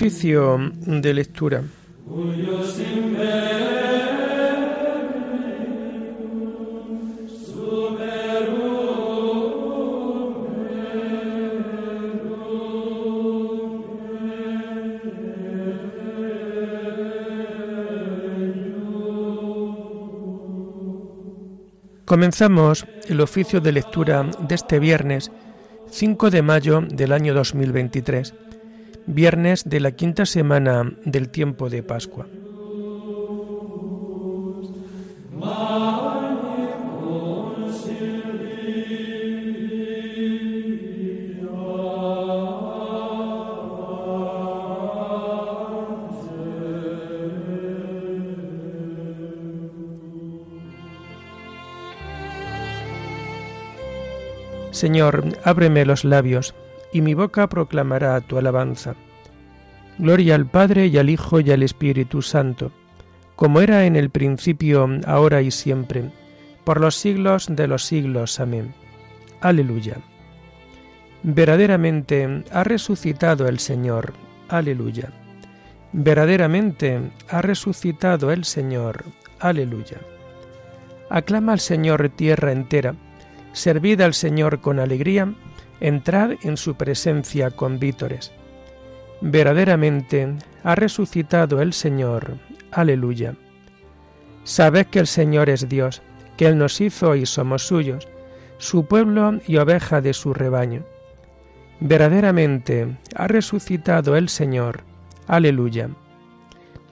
Oficio de lectura. Comenzamos el oficio de lectura de este viernes 5 de mayo del año 2023, viernes de la quinta semana del tiempo de Pascua. Señor, ábreme los labios, y mi boca proclamará tu alabanza. Gloria al Padre y al Hijo y al Espíritu Santo, como era en el principio, ahora y siempre, por los siglos de los siglos. Amén. Aleluya. Verdaderamente ha resucitado el Señor. Aleluya. Verdaderamente ha resucitado el Señor. Aleluya. Aclama al Señor tierra entera Servid al Señor con alegría, entrad en su presencia con vítores. Verdaderamente ha resucitado el Señor. Aleluya. Sabed que el Señor es Dios, que Él nos hizo y somos suyos, su pueblo y oveja de su rebaño. Verdaderamente ha resucitado el Señor. Aleluya.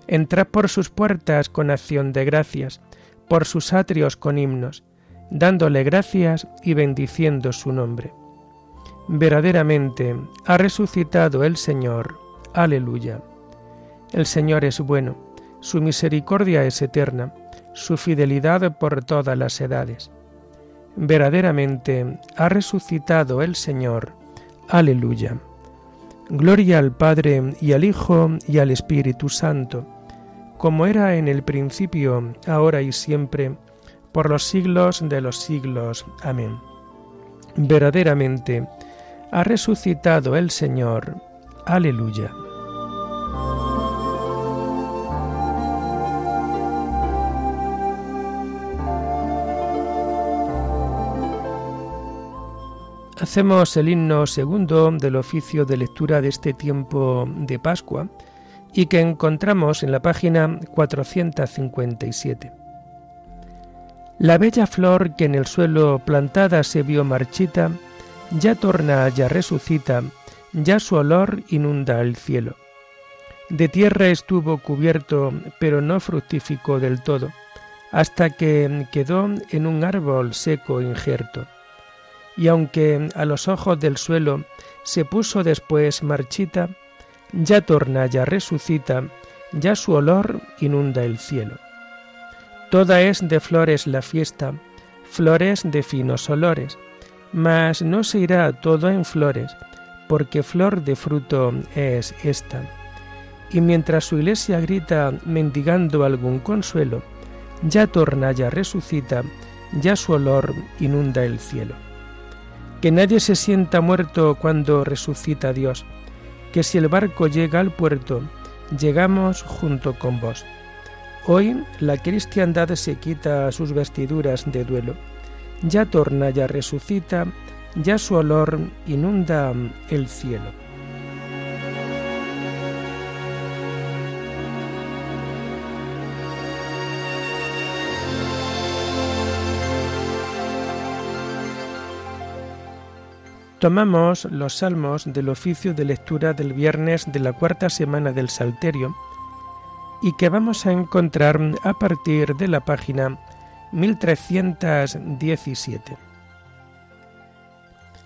Entrad por sus puertas con acción de gracias, por sus atrios con himnos dándole gracias y bendiciendo su nombre. Verdaderamente ha resucitado el Señor. Aleluya. El Señor es bueno, su misericordia es eterna, su fidelidad por todas las edades. Verdaderamente ha resucitado el Señor. Aleluya. Gloria al Padre y al Hijo y al Espíritu Santo, como era en el principio, ahora y siempre, por los siglos de los siglos. Amén. Verdaderamente, ha resucitado el Señor. Aleluya. Hacemos el himno segundo del oficio de lectura de este tiempo de Pascua y que encontramos en la página 457. La bella flor que en el suelo plantada se vio marchita, ya torna, ya resucita, ya su olor inunda el cielo. De tierra estuvo cubierto, pero no fructificó del todo, hasta que quedó en un árbol seco injerto. Y aunque a los ojos del suelo se puso después marchita, ya torna, ya resucita, ya su olor inunda el cielo. Toda es de flores la fiesta, flores de finos olores, mas no se irá todo en flores, porque flor de fruto es esta. Y mientras su iglesia grita mendigando algún consuelo, ya torna, ya resucita, ya su olor inunda el cielo. Que nadie se sienta muerto cuando resucita Dios, que si el barco llega al puerto, llegamos junto con vos. Hoy la cristiandad se quita sus vestiduras de duelo. Ya torna, ya resucita, ya su olor inunda el cielo. Tomamos los salmos del oficio de lectura del viernes de la cuarta semana del Salterio y que vamos a encontrar a partir de la página 1317.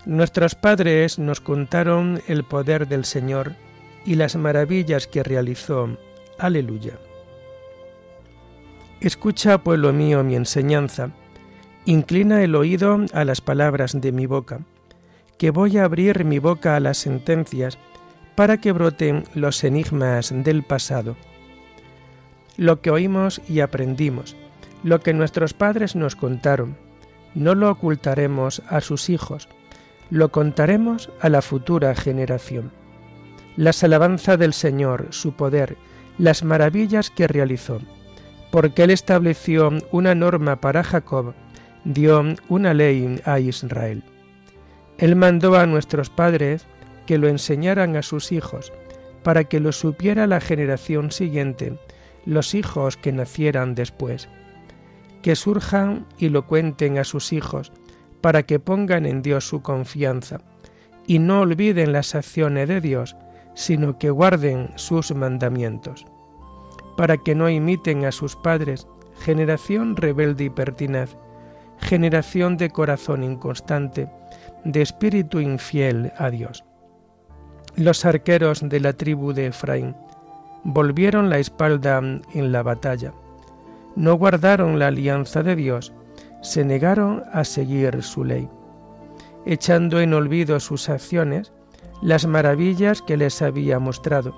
Nuestros padres nos contaron el poder del Señor y las maravillas que realizó. Aleluya. Escucha, pueblo mío, mi enseñanza, inclina el oído a las palabras de mi boca, que voy a abrir mi boca a las sentencias, para que broten los enigmas del pasado lo que oímos y aprendimos, lo que nuestros padres nos contaron. No lo ocultaremos a sus hijos, lo contaremos a la futura generación. las alabanzas del Señor, su poder, las maravillas que realizó, porque Él estableció una norma para Jacob, dio una ley a Israel. Él mandó a nuestros padres que lo enseñaran a sus hijos, para que lo supiera la generación siguiente, los hijos que nacieran después. Que surjan y lo cuenten a sus hijos, para que pongan en Dios su confianza, y no olviden las acciones de Dios, sino que guarden sus mandamientos, para que no imiten a sus padres, generación rebelde y pertinaz, generación de corazón inconstante, de espíritu infiel a Dios. Los arqueros de la tribu de Efraín volvieron la espalda en la batalla, no guardaron la alianza de Dios, se negaron a seguir su ley, echando en olvido sus acciones, las maravillas que les había mostrado,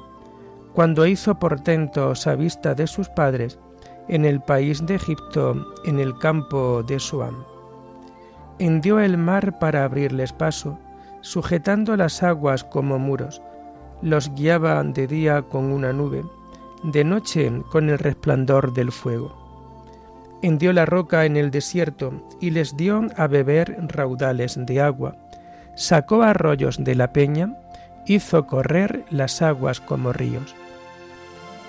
cuando hizo portentos a vista de sus padres en el país de Egipto, en el campo de Suam. Hendió el mar para abrirles paso, sujetando las aguas como muros. Los guiaba de día con una nube, de noche con el resplandor del fuego. Hendió la roca en el desierto y les dio a beber raudales de agua sacó arroyos de la peña, hizo correr las aguas como ríos.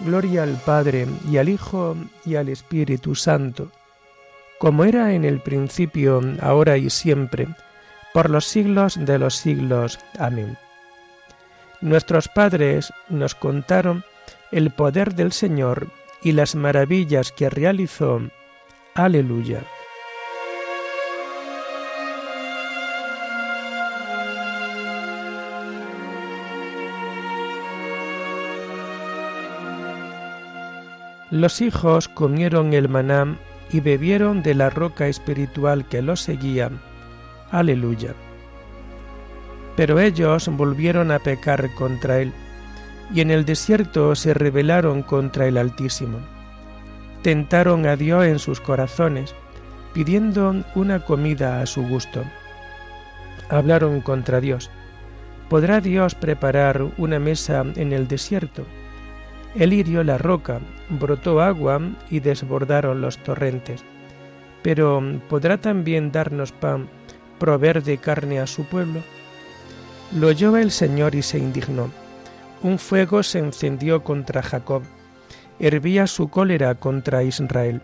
Gloria al Padre y al Hijo y al Espíritu Santo, como era en el principio, ahora y siempre, por los siglos de los siglos. Amén. Nuestros padres nos contaron el poder del Señor y las maravillas que realizó. Aleluya. Los hijos comieron el maná y bebieron de la roca espiritual que los seguía. Aleluya. Pero ellos volvieron a pecar contra él, y en el desierto se rebelaron contra el Altísimo. Tentaron a Dios en sus corazones, pidiendo una comida a su gusto. Hablaron contra Dios. ¿Podrá Dios preparar una mesa en el desierto? El hirió la roca, brotó agua y desbordaron los torrentes. Pero ¿podrá también darnos pan, proveer de carne a su pueblo? Lo oyó el Señor y se indignó. Un fuego se encendió contra Jacob, hervía su cólera contra Israel,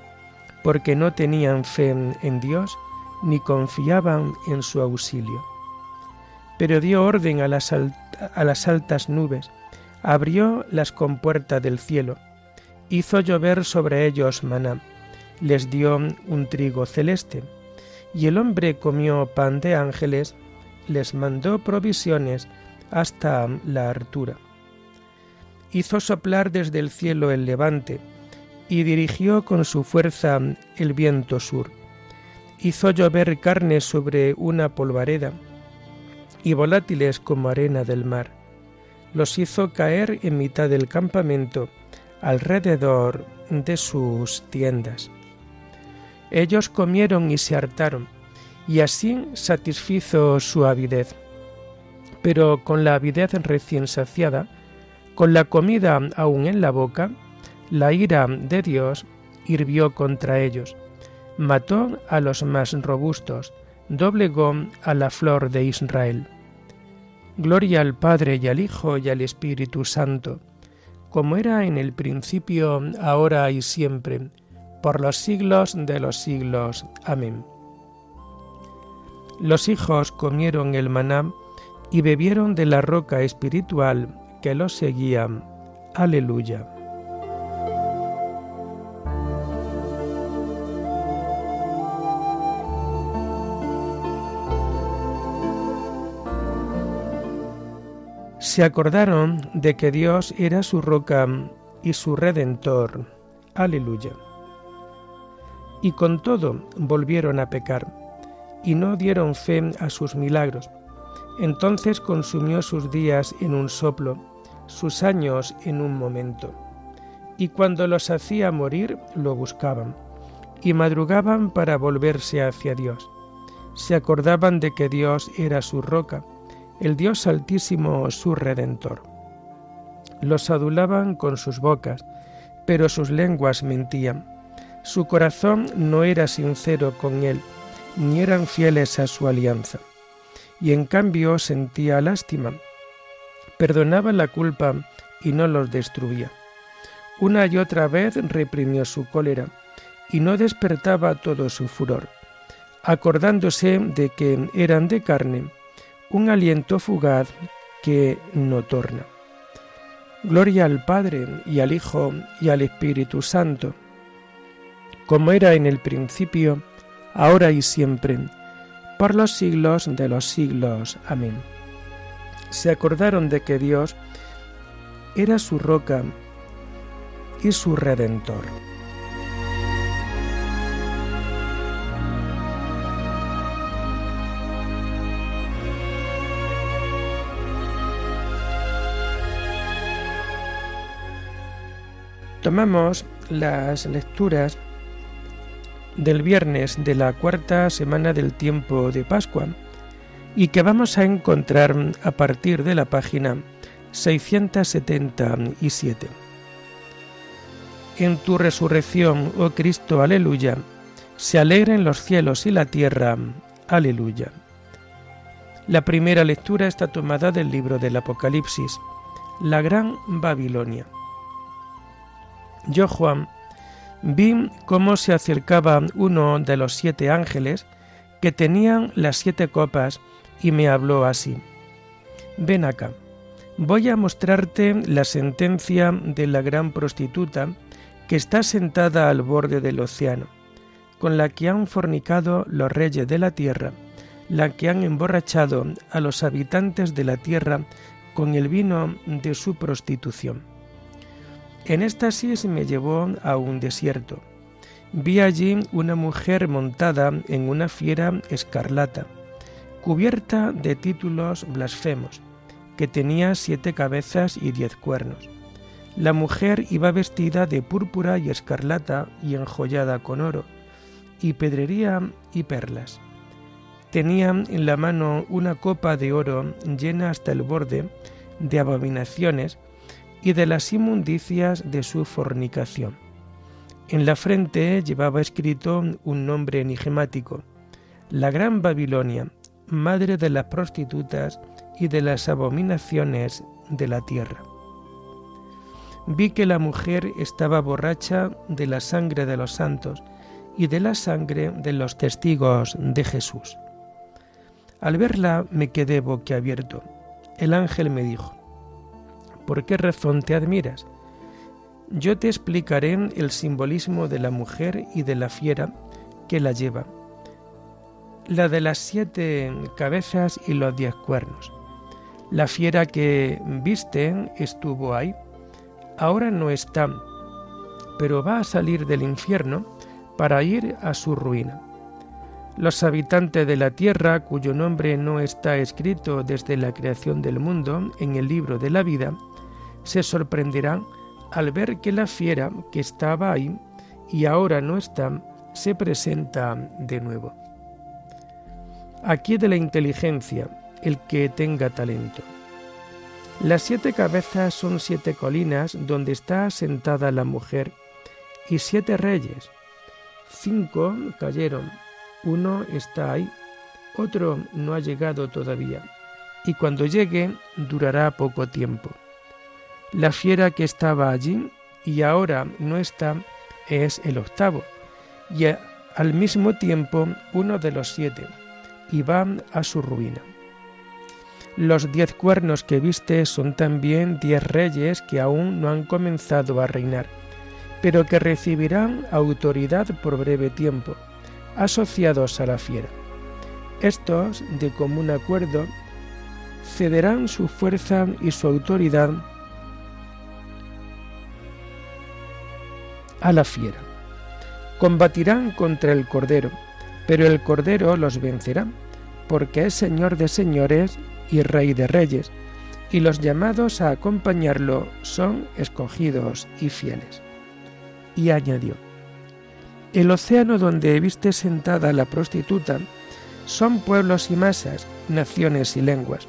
porque no tenían fe en Dios ni confiaban en su auxilio. Pero dio orden a las, las altas nubes, abrió las compuertas del cielo, hizo llover sobre ellos maná, les dio un trigo celeste, y el hombre comió pan de ángeles, les mandó provisiones hasta la hartura. Hizo soplar desde el cielo el levante, y dirigió con su fuerza el viento sur. Hizo llover carne sobre una polvareda, y volátiles como arena del mar los hizo caer en mitad del campamento alrededor de sus tiendas. Ellos comieron y se hartaron, y así satisfizo su avidez. Pero con la avidez recién saciada, con la comida aún en la boca, la ira de Dios hirvió contra ellos, mató a los más robustos, doblegó a la flor de Israel. Gloria al Padre y al Hijo y al Espíritu Santo, como era en el principio, ahora y siempre, por los siglos de los siglos. Amén. Los hijos comieron el maná y bebieron de la roca espiritual que los seguía. Aleluya. se acordaron de que Dios era su roca y su redentor. Aleluya. Y con todo volvieron a pecar, y no dieron fe a sus milagros. Entonces consumió sus días en un soplo, sus años en un momento. Y cuando los hacía morir, lo buscaban, y madrugaban para volverse hacia Dios. Se acordaban de que Dios era su roca, el Dios Altísimo su Redentor. los adulaban con sus bocas, pero sus lenguas mentían. Su corazón no era sincero con él, ni eran fieles a su alianza. Y en cambio sentía lástima. Perdonaba la culpa y no los destruía. Una y otra vez reprimió su cólera y no despertaba todo su furor, acordándose de que eran de carne, un aliento fugaz que no torna. Gloria al Padre y al Hijo y al Espíritu Santo, como era en el principio, ahora y siempre, por los siglos de los siglos. Amén. Se acordaron de que Dios era su roca y su redentor. Tomamos las lecturas del viernes de la cuarta semana del tiempo de Pascua y que vamos a encontrar a partir de la página 677. En tu resurrección, oh Cristo, aleluya, se alegren los cielos y la tierra, aleluya. La primera lectura está tomada del libro del Apocalipsis, la Gran Babilonia. Yo, Juan, vi cómo se acercaba uno de los siete ángeles que tenían las siete copas y me habló así. Ven acá, voy a mostrarte la sentencia de la gran prostituta que está sentada al borde del océano, con la que han fornicado los reyes de la tierra, la que han emborrachado a los habitantes de la tierra con el vino de su prostitución. En éxtasis me llevó a un desierto. Vi allí una mujer montada en una fiera escarlata, cubierta de títulos blasfemos, que tenía siete cabezas y diez cuernos. La mujer iba vestida de púrpura y escarlata y enjollada con oro, y pedrería y perlas. Tenía en la mano una copa de oro llena hasta el borde de abominaciones y de las inmundicias de su fornicación. En la frente llevaba escrito un nombre enigmático, la Gran Babilonia, madre de las prostitutas y de las abominaciones de la tierra. Vi que la mujer estaba borracha de la sangre de los santos y de la sangre de los testigos de Jesús. Al verla me quedé boquiabierto. El ángel me dijo, ¿Por qué razón te admiras? Yo te explicaré el simbolismo de la mujer y de la fiera que la lleva, la de las siete cabezas y los diez cuernos. La fiera que viste estuvo ahí, ahora no está, pero va a salir del infierno para ir a su ruina. Los habitantes de la tierra, cuyo nombre no está escrito desde la creación del mundo en el libro de la vida, se sorprenderán al ver que la fiera que estaba ahí y ahora no está, se presenta de nuevo. Aquí de la inteligencia, el que tenga talento. Las siete cabezas son siete colinas donde está sentada la mujer y siete reyes. Cinco cayeron, uno está ahí, otro no ha llegado todavía, y cuando llegue durará poco tiempo. La fiera que estaba allí y ahora no está es el octavo, y al mismo tiempo uno de los siete, y va a su ruina. Los diez cuernos que viste son también diez reyes que aún no han comenzado a reinar, pero que recibirán autoridad por breve tiempo, asociados a la fiera. Estos, de común acuerdo, cederán su fuerza y su autoridad a la fiera. Combatirán contra el Cordero, pero el Cordero los vencerá, porque es Señor de señores y Rey de reyes, y los llamados a acompañarlo son escogidos y fieles. Y añadió, El océano donde viste sentada la prostituta son pueblos y masas, naciones y lenguas.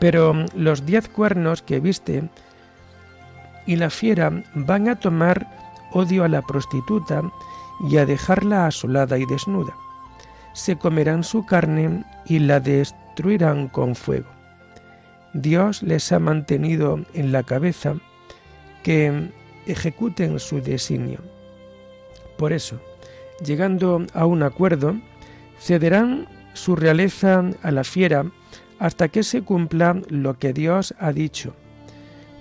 Pero los diez cuernos que viste y la fiera van a tomar odio a la prostituta y a dejarla asolada y desnuda. Se comerán su carne y la destruirán con fuego. Dios les ha mantenido en la cabeza que ejecuten su designio. Por eso, llegando a un acuerdo, cederán su realeza a la fiera hasta que se cumpla lo que Dios ha dicho.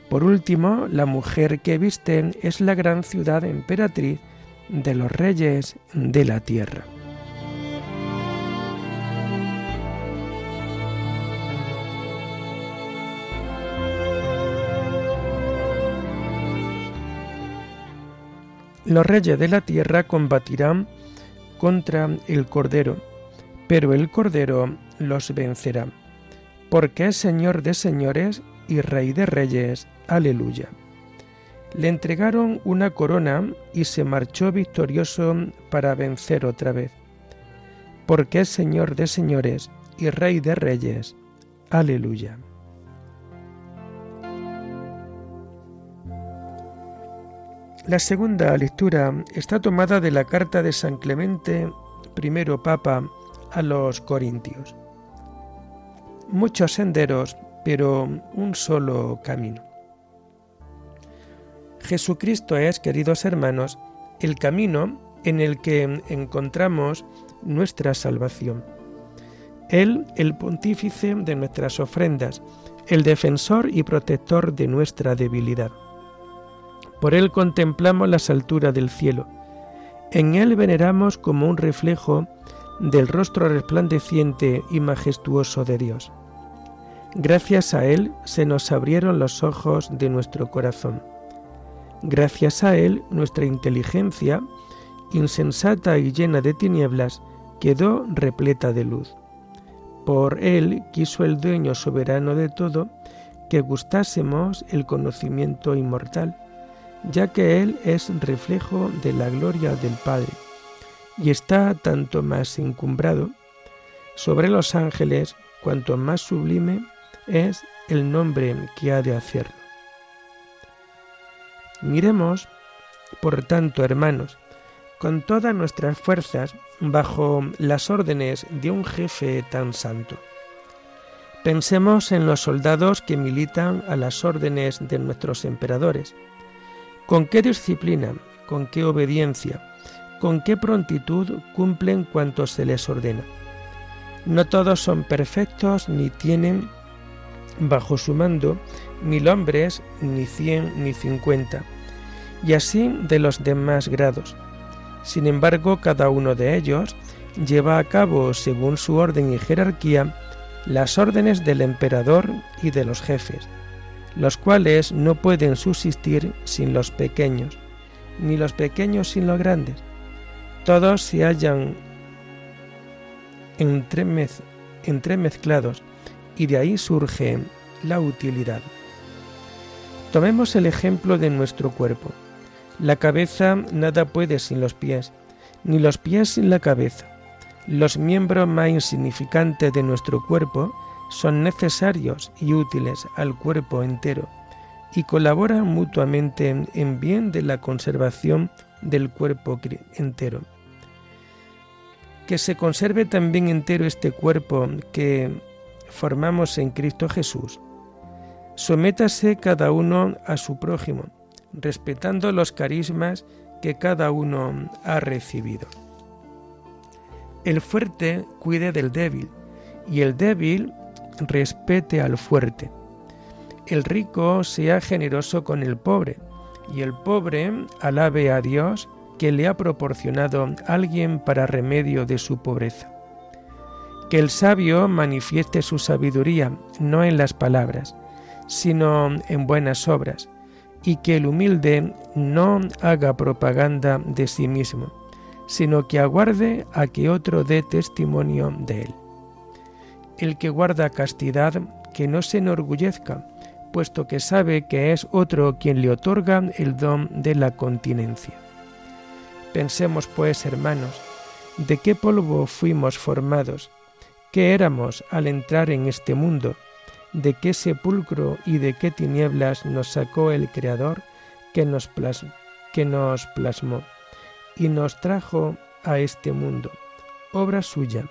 Por último, la mujer que visten es la gran ciudad emperatriz de los reyes de la tierra. Los reyes de la tierra combatirán contra el Cordero, pero el Cordero los vencerá, porque es Señor de señores y Rey de reyes. Aleluya. Le entregaron una corona y se marchó victorioso para vencer otra vez, porque es Señor de señores y Rey de reyes. Aleluya. La segunda lectura está tomada de la carta de San Clemente, primero Papa, a los Corintios. Muchos senderos, pero un solo camino. Jesucristo es, queridos hermanos, el camino en el que encontramos nuestra salvación. Él, el pontífice de nuestras ofrendas, el defensor y protector de nuestra debilidad. Por Él contemplamos las alturas del cielo. En Él veneramos como un reflejo del rostro resplandeciente y majestuoso de Dios. Gracias a Él se nos abrieron los ojos de nuestro corazón. Gracias a Él nuestra inteligencia, insensata y llena de tinieblas, quedó repleta de luz. Por Él quiso el dueño soberano de todo que gustásemos el conocimiento inmortal ya que Él es reflejo de la gloria del Padre y está tanto más encumbrado sobre los ángeles cuanto más sublime es el nombre que ha de hacerlo. Miremos, por tanto, hermanos, con todas nuestras fuerzas bajo las órdenes de un jefe tan santo. Pensemos en los soldados que militan a las órdenes de nuestros emperadores, con qué disciplina, con qué obediencia, con qué prontitud cumplen cuanto se les ordena. No todos son perfectos ni tienen bajo su mando mil hombres, ni cien, ni cincuenta, y así de los demás grados. Sin embargo, cada uno de ellos lleva a cabo, según su orden y jerarquía, las órdenes del emperador y de los jefes los cuales no pueden subsistir sin los pequeños, ni los pequeños sin los grandes. Todos se hallan entremezclados y de ahí surge la utilidad. Tomemos el ejemplo de nuestro cuerpo. La cabeza nada puede sin los pies, ni los pies sin la cabeza. Los miembros más insignificantes de nuestro cuerpo son necesarios y útiles al cuerpo entero y colaboran mutuamente en bien de la conservación del cuerpo entero. Que se conserve también entero este cuerpo que formamos en Cristo Jesús. Sométase cada uno a su prójimo, respetando los carismas que cada uno ha recibido. El fuerte cuide del débil y el débil respete al fuerte. El rico sea generoso con el pobre, y el pobre alabe a Dios que le ha proporcionado alguien para remedio de su pobreza. Que el sabio manifieste su sabiduría no en las palabras, sino en buenas obras, y que el humilde no haga propaganda de sí mismo, sino que aguarde a que otro dé testimonio de él el que guarda castidad, que no se enorgullezca, puesto que sabe que es otro quien le otorga el don de la continencia. Pensemos, pues, hermanos, de qué polvo fuimos formados, qué éramos al entrar en este mundo, de qué sepulcro y de qué tinieblas nos sacó el Creador que nos, plasmó y nos trajo a este mundo, obra suya,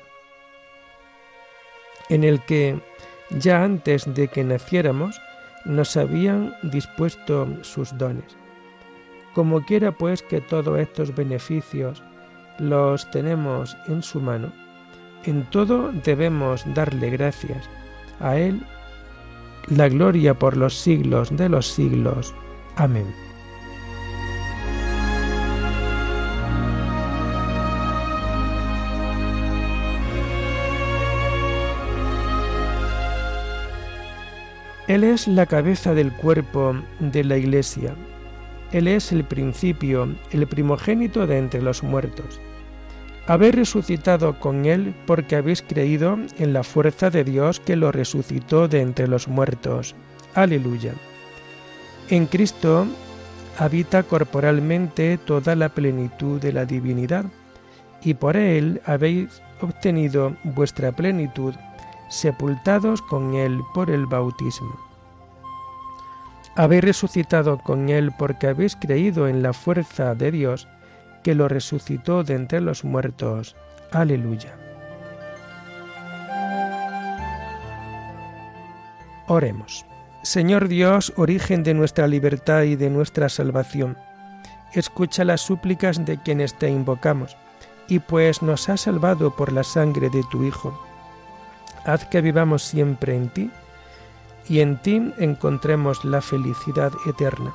en el que ya antes de que naciéramos nos habían dispuesto sus dones. Como quiera pues que todos estos beneficios los tenemos en su mano, en todo debemos darle gracias. A Él la gloria por los siglos de los siglos. Amén. Él es la cabeza del cuerpo de la Iglesia. Él es el principio, el primogénito de entre los muertos. Habéis resucitado con Él porque habéis creído en la fuerza de Dios que lo resucitó de entre los muertos. Aleluya. En Cristo habita corporalmente toda la plenitud de la divinidad, y por Él habéis obtenido vuestra plenitud sepultados con Él por el bautismo. Habéis resucitado con Él porque habéis creído en la fuerza de Dios que lo resucitó de entre los muertos. Aleluya. Oremos. Señor Dios, origen de nuestra libertad y de nuestra salvación, escucha las súplicas de quienes te invocamos, y pues nos has salvado por la sangre de tu Hijo haz que vivamos siempre en ti y en ti encontremos la felicidad eterna.